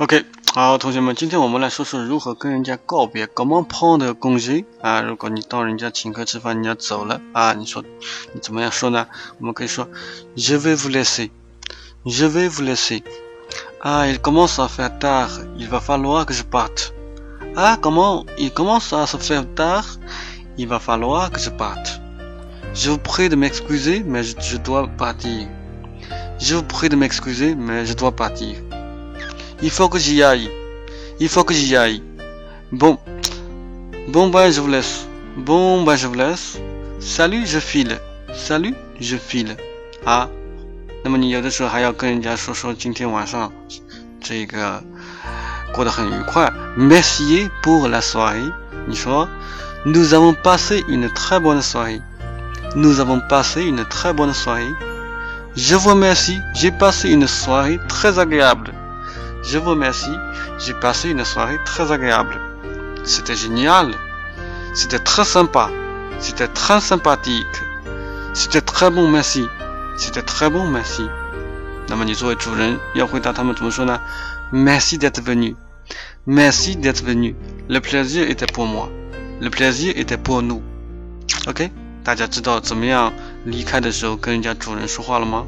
OK，好，同学们，今天我们来说说如何跟人家告别。Comment prendre congé 啊？如果你到人家请客吃饭，人家走了啊，你说你怎么样说呢？我们可以说 Je vais vous laisser，Je vais vous laisser。Ah, il commence à faire tard, il va falloir que je parte. Ah, comment il commence à se faire tard, il va falloir que je parte. Je vous prie de m'excuser, mais je, je dois partir. Je vous prie de m'excuser, mais je dois partir. Il faut que j'y aille. Il faut que j'y aille. Bon. Bon ben je vous laisse. Bon ben je vous laisse. Salut, je file. Salut, je file. 啊，那么你有的时候还要跟人家说说今天晚上这个过得很愉快。Merci pour la soirée。你说 Nous avons passé une très bonne soirée. Nous avons passé une très bonne soirée. Je vous remercie. J'ai passé une soirée très agréable. Je vous remercie. J'ai passé une soirée très agréable. C'était génial. C'était très sympa. C'était très sympathique. C'était très bon, merci. C'était très bon, merci. 那么你作为主人要回答他们怎么说呢？Merci d'être venu. Merci d'être venu. Le plaisir était pour moi. Le plaisir était pour nous. OK，大家知道怎么样离开的时候跟人家主人说话了吗？